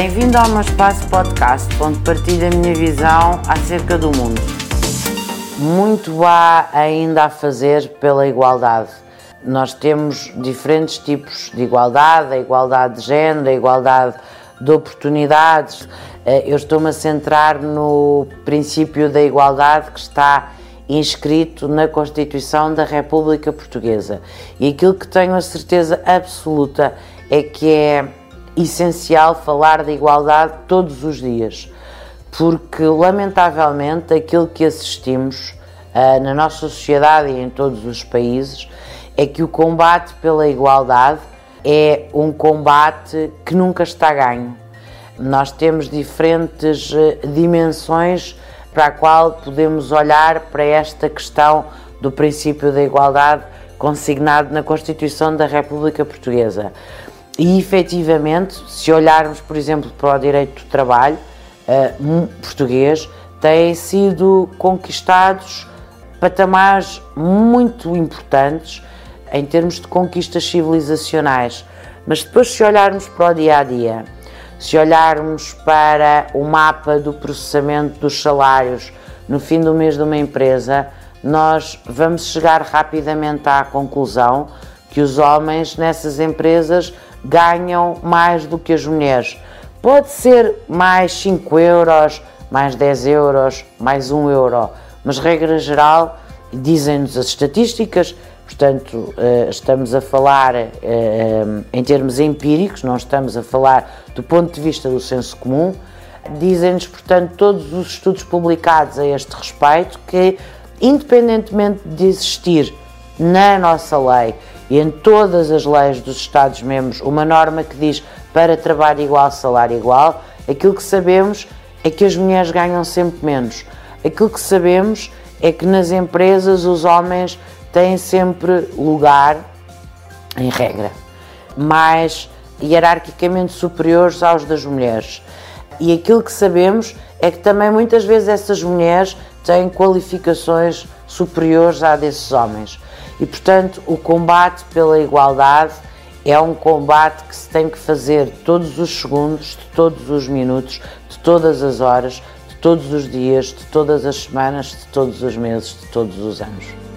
Bem-vindo ao meu espaço podcast, onde partilho a minha visão acerca do mundo. Muito há ainda a fazer pela igualdade. Nós temos diferentes tipos de igualdade, a igualdade de género, a igualdade de oportunidades. Eh, eu estou-me a centrar no princípio da igualdade que está inscrito na Constituição da República Portuguesa. E aquilo que tenho a certeza absoluta é que é essencial falar de igualdade todos os dias, porque lamentavelmente aquilo que assistimos uh, na nossa sociedade e em todos os países é que o combate pela igualdade é um combate que nunca está ganho. Nós temos diferentes uh, dimensões para a qual podemos olhar para esta questão do princípio da igualdade consignado na Constituição da República Portuguesa. E efetivamente, se olharmos, por exemplo, para o direito do trabalho uh, português, têm sido conquistados patamares muito importantes em termos de conquistas civilizacionais. Mas depois, se olharmos para o dia a dia, se olharmos para o mapa do processamento dos salários no fim do mês de uma empresa, nós vamos chegar rapidamente à conclusão que os homens nessas empresas ganham mais do que as mulheres. Pode ser mais 5 euros, mais 10 euros, mais 1 euro, mas regra geral, dizem-nos as estatísticas, Portanto, eh, estamos a falar eh, em termos empíricos, não estamos a falar do ponto de vista do senso comum. Dizem-nos, portanto, todos os estudos publicados a este respeito que, independentemente de existir na nossa lei e em todas as leis dos Estados-membros uma norma que diz para trabalho igual, salário igual, aquilo que sabemos é que as mulheres ganham sempre menos. Aquilo que sabemos é que nas empresas os homens têm sempre lugar, em regra, mais hierarquicamente superiores aos das mulheres. E aquilo que sabemos é que também muitas vezes essas mulheres têm qualificações superiores à desses homens. E portanto, o combate pela igualdade é um combate que se tem que fazer todos os segundos, de todos os minutos, de todas as horas, de todos os dias, de todas as semanas, de todos os meses, de todos os anos.